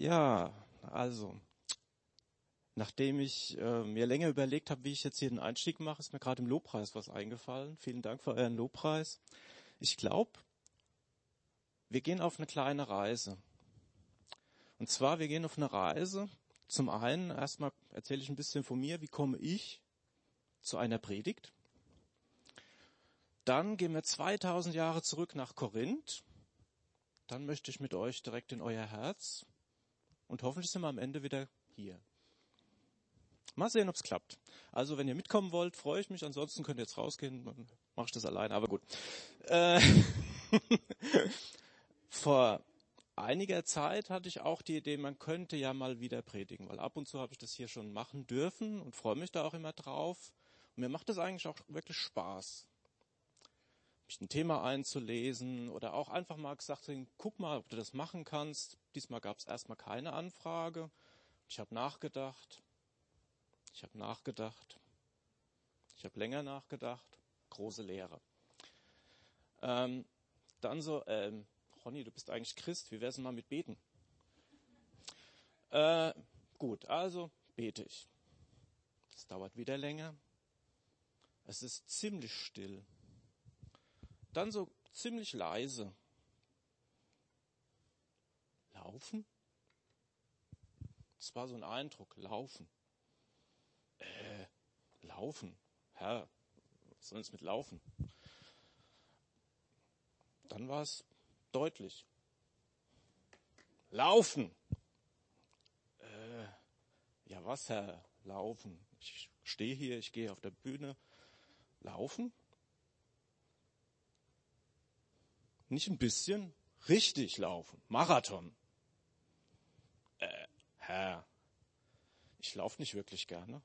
Ja, also, nachdem ich äh, mir länger überlegt habe, wie ich jetzt hier den Einstieg mache, ist mir gerade im Lobpreis was eingefallen. Vielen Dank für euren Lobpreis. Ich glaube, wir gehen auf eine kleine Reise. Und zwar, wir gehen auf eine Reise. Zum einen, erstmal erzähle ich ein bisschen von mir, wie komme ich zu einer Predigt. Dann gehen wir 2000 Jahre zurück nach Korinth. Dann möchte ich mit euch direkt in euer Herz und hoffentlich sind wir am Ende wieder hier. Mal sehen, ob es klappt. Also, wenn ihr mitkommen wollt, freue ich mich. Ansonsten könnt ihr jetzt rausgehen. Dann mache ich das alleine, aber gut. Äh, vor einiger Zeit hatte ich auch die Idee, man könnte ja mal wieder predigen, weil ab und zu habe ich das hier schon machen dürfen und freue mich da auch immer drauf. Und mir macht es eigentlich auch wirklich Spaß, mich ein Thema einzulesen oder auch einfach mal gesagt, guck mal, ob du das machen kannst. Diesmal gab es erstmal keine Anfrage. Ich habe nachgedacht. Ich habe nachgedacht. Ich habe länger nachgedacht. Große Lehre. Ähm, dann so, ähm, Ronny, du bist eigentlich Christ. Wie wär's denn mal mit Beten? Äh, gut, also bete ich. Es dauert wieder länger. Es ist ziemlich still. Dann so ziemlich leise. Laufen? Das war so ein Eindruck. Laufen. Äh, laufen. Herr, was soll es mit laufen? Dann war es deutlich. Laufen. Äh, ja, was, Herr? Laufen. Ich stehe hier, ich gehe auf der Bühne. Laufen? Nicht ein bisschen, richtig laufen. Marathon. Äh, Herr, ich laufe nicht wirklich gerne.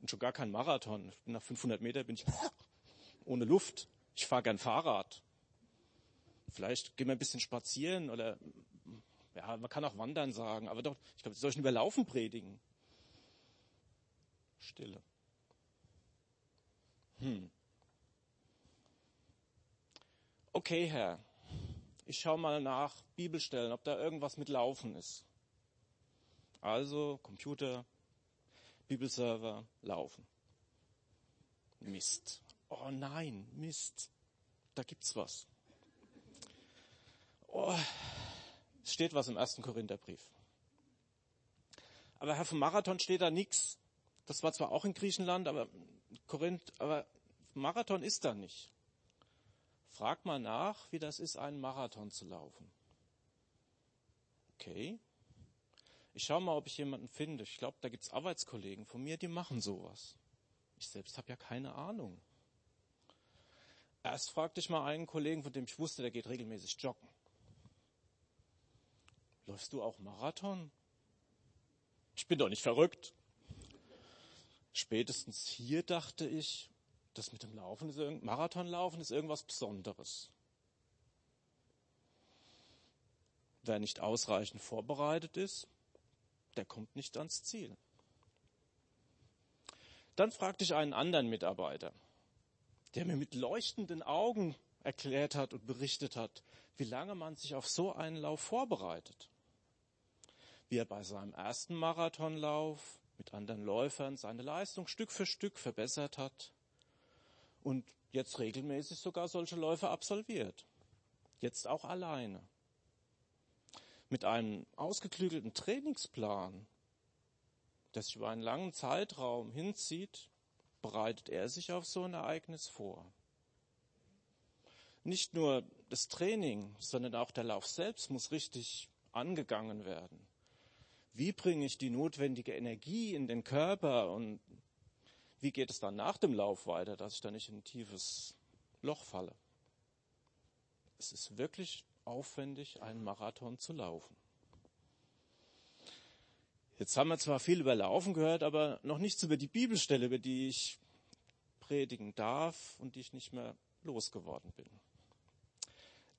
Und schon gar kein Marathon. Nach 500 Meter bin ich ohne Luft. Ich fahre gern Fahrrad. Vielleicht gehen wir ein bisschen spazieren oder ja, man kann auch wandern sagen, aber doch, ich glaube, soll ich über Laufen predigen? Stille. Hm. Okay Herr, ich schaue mal nach Bibelstellen, ob da irgendwas mit Laufen ist. Also Computer, Bibelserver, Laufen. Mist. Oh nein, Mist. Da gibt's was. Oh, es steht was im ersten Korintherbrief. Aber Herr, vom Marathon steht da nichts. Das war zwar auch in Griechenland, aber Korinth, aber Marathon ist da nicht. Frag mal nach, wie das ist, einen Marathon zu laufen. Okay. Ich schaue mal, ob ich jemanden finde. Ich glaube, da gibt es Arbeitskollegen von mir, die machen sowas. Ich selbst habe ja keine Ahnung. Erst fragte ich mal einen Kollegen, von dem ich wusste, der geht regelmäßig joggen. Läufst du auch Marathon? Ich bin doch nicht verrückt. Spätestens hier dachte ich, das mit dem Laufen ist Marathonlaufen ist irgendwas Besonderes. Wer nicht ausreichend vorbereitet ist, der kommt nicht ans Ziel. Dann fragte ich einen anderen Mitarbeiter, der mir mit leuchtenden Augen erklärt hat und berichtet hat, wie lange man sich auf so einen Lauf vorbereitet. Wie er bei seinem ersten Marathonlauf mit anderen Läufern seine Leistung Stück für Stück verbessert hat und jetzt regelmäßig sogar solche Läufe absolviert. Jetzt auch alleine. Mit einem ausgeklügelten Trainingsplan, der sich über einen langen Zeitraum hinzieht, bereitet er sich auf so ein Ereignis vor. Nicht nur das Training, sondern auch der Lauf selbst muss richtig angegangen werden. Wie bringe ich die notwendige Energie in den Körper und wie geht es dann nach dem Lauf weiter, dass ich da nicht in ein tiefes Loch falle? Es ist wirklich aufwendig, einen Marathon zu laufen. Jetzt haben wir zwar viel über Laufen gehört, aber noch nichts über die Bibelstelle, über die ich predigen darf und die ich nicht mehr losgeworden bin.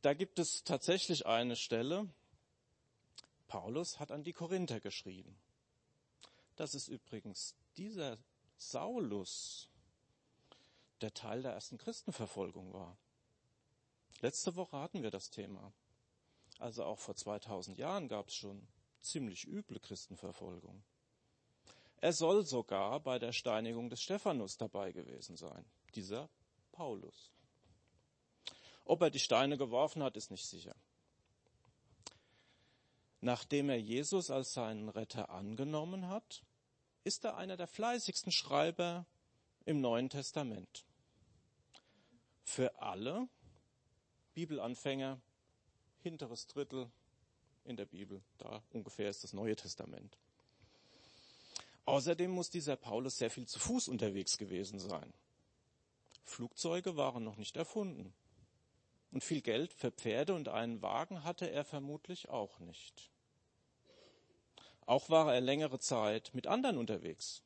Da gibt es tatsächlich eine Stelle, Paulus hat an die Korinther geschrieben. Das ist übrigens dieser Saulus, der Teil der ersten Christenverfolgung war. Letzte Woche hatten wir das Thema. Also auch vor 2000 Jahren gab es schon ziemlich üble Christenverfolgung. Er soll sogar bei der Steinigung des Stephanus dabei gewesen sein, dieser Paulus. Ob er die Steine geworfen hat, ist nicht sicher. Nachdem er Jesus als seinen Retter angenommen hat, ist er einer der fleißigsten Schreiber im Neuen Testament. Für alle Bibelanfänger, hinteres Drittel in der Bibel, da ungefähr ist das Neue Testament. Außerdem muss dieser Paulus sehr viel zu Fuß unterwegs gewesen sein. Flugzeuge waren noch nicht erfunden. Und viel Geld für Pferde und einen Wagen hatte er vermutlich auch nicht. Auch war er längere Zeit mit anderen unterwegs.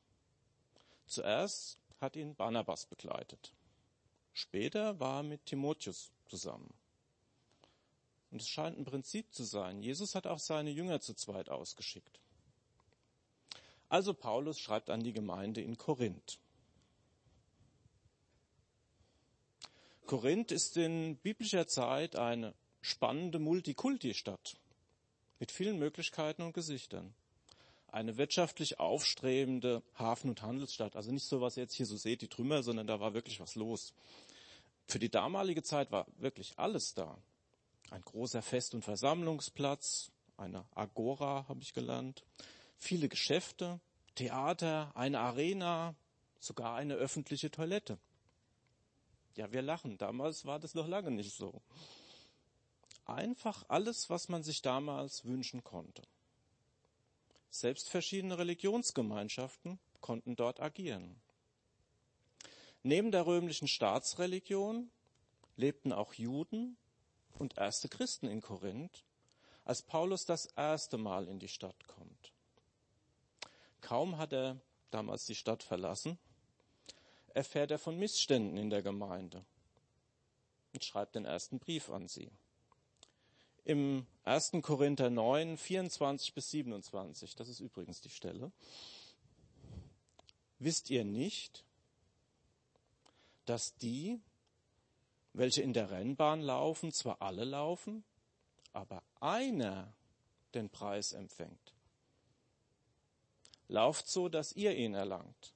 Zuerst hat ihn Barnabas begleitet. Später war er mit Timotheus zusammen. Und es scheint ein Prinzip zu sein. Jesus hat auch seine Jünger zu zweit ausgeschickt. Also Paulus schreibt an die Gemeinde in Korinth. Korinth ist in biblischer Zeit eine spannende Multikulti-Stadt mit vielen Möglichkeiten und Gesichtern. Eine wirtschaftlich aufstrebende Hafen- und Handelsstadt. Also nicht so, was ihr jetzt hier so seht, die Trümmer, sondern da war wirklich was los. Für die damalige Zeit war wirklich alles da. Ein großer Fest- und Versammlungsplatz, eine Agora habe ich gelernt, viele Geschäfte, Theater, eine Arena, sogar eine öffentliche Toilette. Ja, wir lachen. Damals war das noch lange nicht so. Einfach alles, was man sich damals wünschen konnte. Selbst verschiedene Religionsgemeinschaften konnten dort agieren. Neben der römischen Staatsreligion lebten auch Juden und erste Christen in Korinth, als Paulus das erste Mal in die Stadt kommt. Kaum hat er damals die Stadt verlassen, erfährt er von Missständen in der Gemeinde und schreibt den ersten Brief an sie. Im 1. Korinther 9, 24 bis 27, das ist übrigens die Stelle, wisst ihr nicht, dass die, welche in der Rennbahn laufen, zwar alle laufen, aber einer den Preis empfängt. Lauft so, dass ihr ihn erlangt.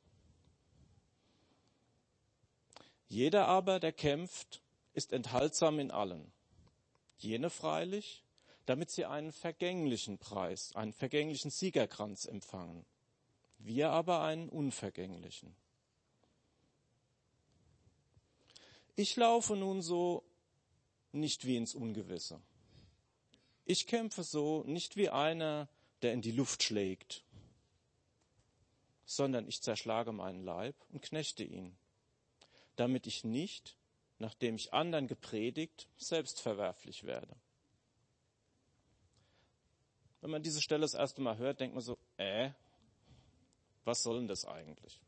Jeder aber, der kämpft, ist enthaltsam in allen. Jene freilich, damit sie einen vergänglichen Preis, einen vergänglichen Siegerkranz empfangen. Wir aber einen unvergänglichen. Ich laufe nun so nicht wie ins Ungewisse. Ich kämpfe so nicht wie einer, der in die Luft schlägt, sondern ich zerschlage meinen Leib und knechte ihn, damit ich nicht, nachdem ich anderen gepredigt, selbst verwerflich werde. Wenn man diese Stelle das erste Mal hört, denkt man so, äh, was soll denn das eigentlich?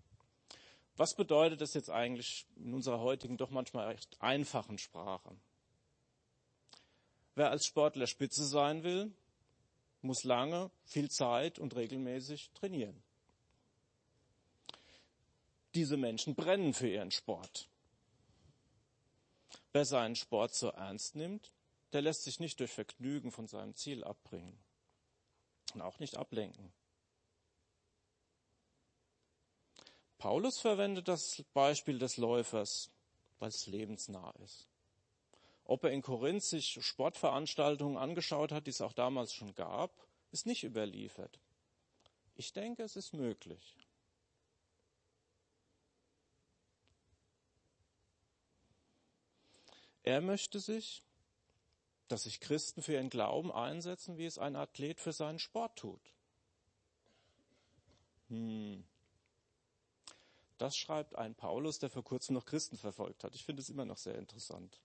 Was bedeutet das jetzt eigentlich in unserer heutigen, doch manchmal recht einfachen Sprache? Wer als Sportler Spitze sein will, muss lange, viel Zeit und regelmäßig trainieren. Diese Menschen brennen für ihren Sport. Wer seinen Sport so ernst nimmt, der lässt sich nicht durch Vergnügen von seinem Ziel abbringen und auch nicht ablenken. Paulus verwendet das Beispiel des Läufers, weil es lebensnah ist. Ob er in Korinth sich Sportveranstaltungen angeschaut hat, die es auch damals schon gab, ist nicht überliefert. Ich denke, es ist möglich. Er möchte sich, dass sich Christen für ihren Glauben einsetzen, wie es ein Athlet für seinen Sport tut. Hm. Das schreibt ein Paulus, der vor kurzem noch Christen verfolgt hat. Ich finde es immer noch sehr interessant.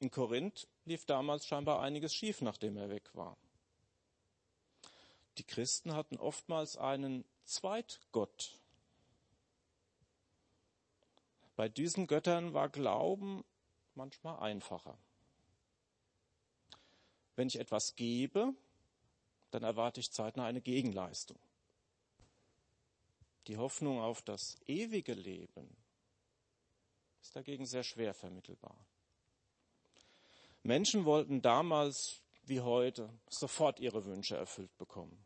In Korinth lief damals scheinbar einiges schief, nachdem er weg war. Die Christen hatten oftmals einen Zweitgott. Bei diesen Göttern war Glauben manchmal einfacher. Wenn ich etwas gebe, dann erwarte ich zeitnah eine Gegenleistung. Die Hoffnung auf das ewige Leben ist dagegen sehr schwer vermittelbar. Menschen wollten damals, wie heute sofort ihre Wünsche erfüllt bekommen.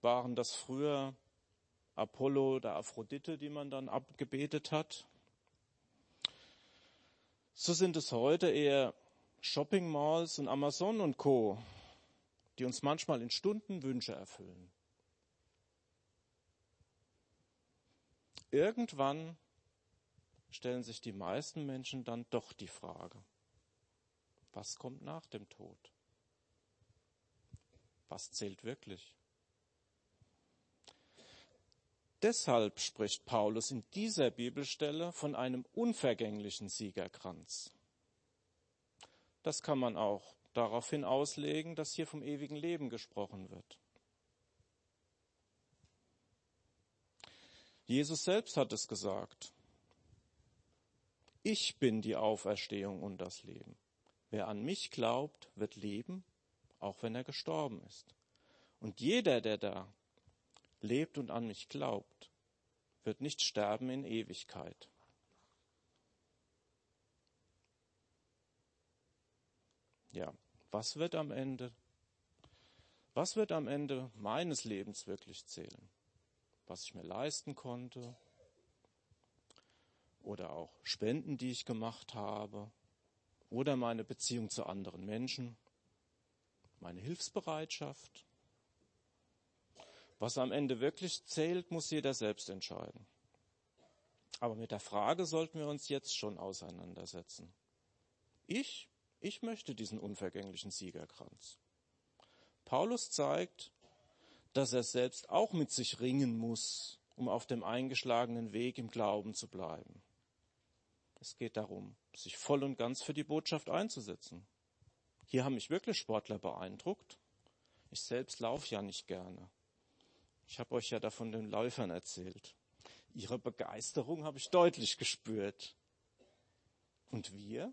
Waren das früher Apollo oder Aphrodite, die man dann abgebetet hat? So sind es heute eher Shopping Malls und Amazon und Co., die uns manchmal in Stunden Wünsche erfüllen. Irgendwann stellen sich die meisten Menschen dann doch die Frage, was kommt nach dem Tod? Was zählt wirklich? Deshalb spricht Paulus in dieser Bibelstelle von einem unvergänglichen Siegerkranz. Das kann man auch daraufhin auslegen, dass hier vom ewigen Leben gesprochen wird. Jesus selbst hat es gesagt. Ich bin die Auferstehung und das Leben. Wer an mich glaubt, wird leben, auch wenn er gestorben ist. Und jeder, der da lebt und an mich glaubt, wird nicht sterben in Ewigkeit. Ja, was wird am Ende, was wird am Ende meines Lebens wirklich zählen? Was ich mir leisten konnte oder auch Spenden, die ich gemacht habe oder meine Beziehung zu anderen Menschen, meine Hilfsbereitschaft. Was am Ende wirklich zählt, muss jeder selbst entscheiden. Aber mit der Frage sollten wir uns jetzt schon auseinandersetzen. Ich, ich möchte diesen unvergänglichen Siegerkranz. Paulus zeigt, dass er selbst auch mit sich ringen muss, um auf dem eingeschlagenen Weg im Glauben zu bleiben. Es geht darum, sich voll und ganz für die Botschaft einzusetzen. Hier haben mich wirklich Sportler beeindruckt. Ich selbst laufe ja nicht gerne. Ich habe euch ja davon den Läufern erzählt. Ihre Begeisterung habe ich deutlich gespürt. Und wir?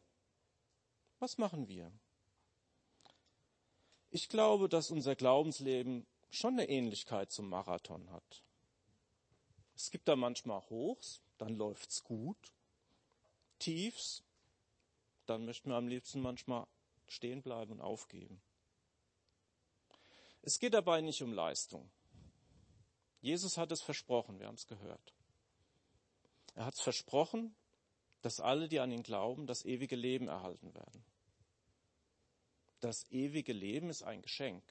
Was machen wir? Ich glaube, dass unser Glaubensleben schon eine Ähnlichkeit zum Marathon hat. Es gibt da manchmal Hochs, dann läuft's gut. Tiefs, dann möchten wir am liebsten manchmal stehen bleiben und aufgeben. Es geht dabei nicht um Leistung. Jesus hat es versprochen, wir haben es gehört. Er hat es versprochen, dass alle, die an ihn glauben, das ewige Leben erhalten werden. Das ewige Leben ist ein Geschenk.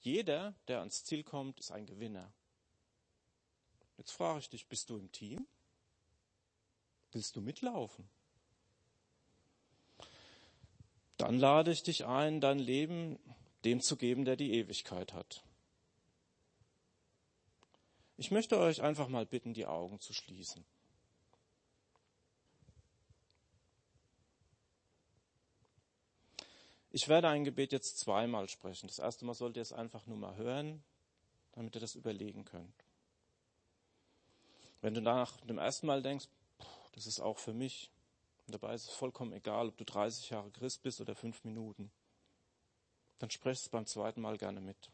Jeder, der ans Ziel kommt, ist ein Gewinner. Jetzt frage ich dich, bist du im Team? Willst du mitlaufen? Dann lade ich dich ein, dein Leben dem zu geben, der die Ewigkeit hat. Ich möchte euch einfach mal bitten, die Augen zu schließen. Ich werde ein Gebet jetzt zweimal sprechen. Das erste Mal sollt ihr es einfach nur mal hören, damit ihr das überlegen könnt. Wenn du nach dem ersten Mal denkst, das ist auch für mich. Dabei ist es vollkommen egal, ob du 30 Jahre Christ bist oder fünf Minuten. Dann sprech es beim zweiten Mal gerne mit.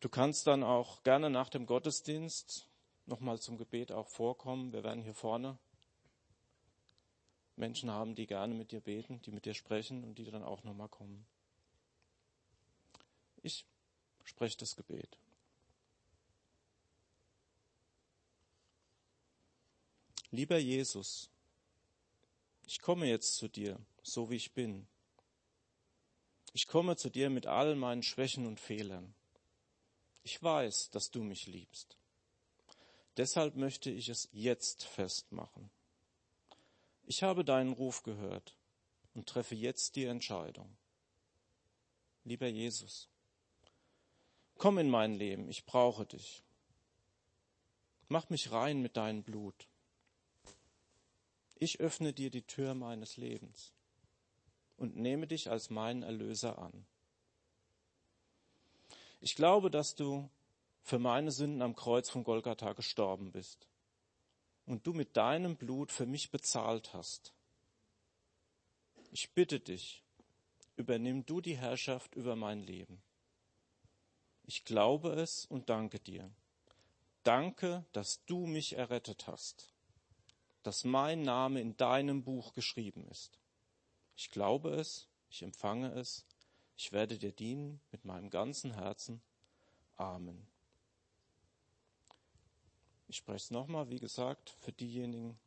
Du kannst dann auch gerne nach dem Gottesdienst nochmal zum Gebet auch vorkommen. Wir werden hier vorne Menschen haben, die gerne mit dir beten, die mit dir sprechen und die dann auch nochmal kommen. Ich spreche das Gebet. Lieber Jesus, ich komme jetzt zu dir, so wie ich bin. Ich komme zu dir mit all meinen Schwächen und Fehlern. Ich weiß, dass du mich liebst. Deshalb möchte ich es jetzt festmachen. Ich habe deinen Ruf gehört und treffe jetzt die Entscheidung. Lieber Jesus, komm in mein Leben, ich brauche dich. Mach mich rein mit deinem Blut. Ich öffne dir die Tür meines Lebens und nehme dich als meinen Erlöser an. Ich glaube, dass du für meine Sünden am Kreuz von Golgatha gestorben bist und du mit deinem Blut für mich bezahlt hast. Ich bitte dich, übernimm du die Herrschaft über mein Leben. Ich glaube es und danke dir. Danke, dass du mich errettet hast dass mein Name in deinem Buch geschrieben ist. Ich glaube es, ich empfange es, ich werde dir dienen mit meinem ganzen Herzen. Amen. Ich spreche es nochmal, wie gesagt, für diejenigen,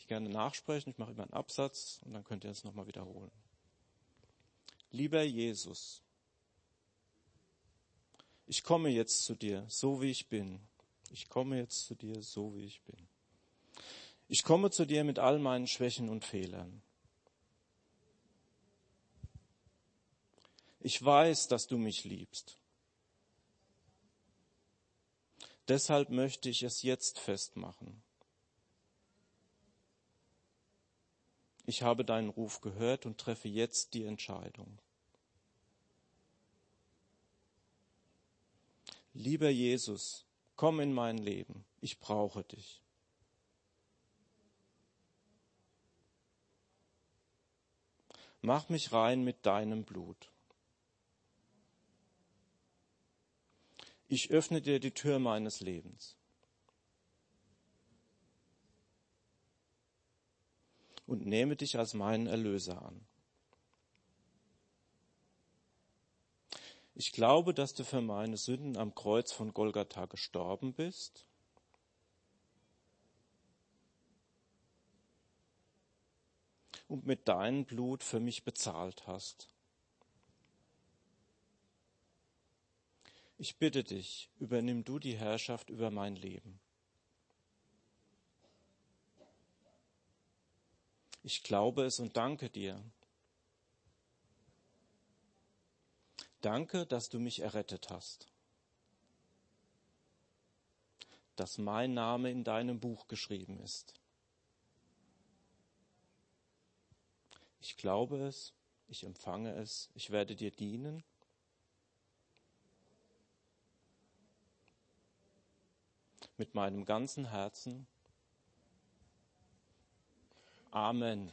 die gerne nachsprechen. Ich mache immer einen Absatz und dann könnt ihr es nochmal wiederholen. Lieber Jesus, ich komme jetzt zu dir, so wie ich bin. Ich komme jetzt zu dir, so wie ich bin. Ich komme zu dir mit all meinen Schwächen und Fehlern. Ich weiß, dass du mich liebst. Deshalb möchte ich es jetzt festmachen. Ich habe deinen Ruf gehört und treffe jetzt die Entscheidung. Lieber Jesus, komm in mein Leben, ich brauche dich. Mach mich rein mit deinem Blut. Ich öffne dir die Tür meines Lebens. Und nehme dich als meinen Erlöser an. Ich glaube, dass du für meine Sünden am Kreuz von Golgatha gestorben bist. Und mit deinem Blut für mich bezahlt hast. Ich bitte dich, übernimm du die Herrschaft über mein Leben. Ich glaube es und danke dir. Danke, dass du mich errettet hast, dass mein Name in deinem Buch geschrieben ist. Ich glaube es, ich empfange es, ich werde dir dienen mit meinem ganzen Herzen. Amen.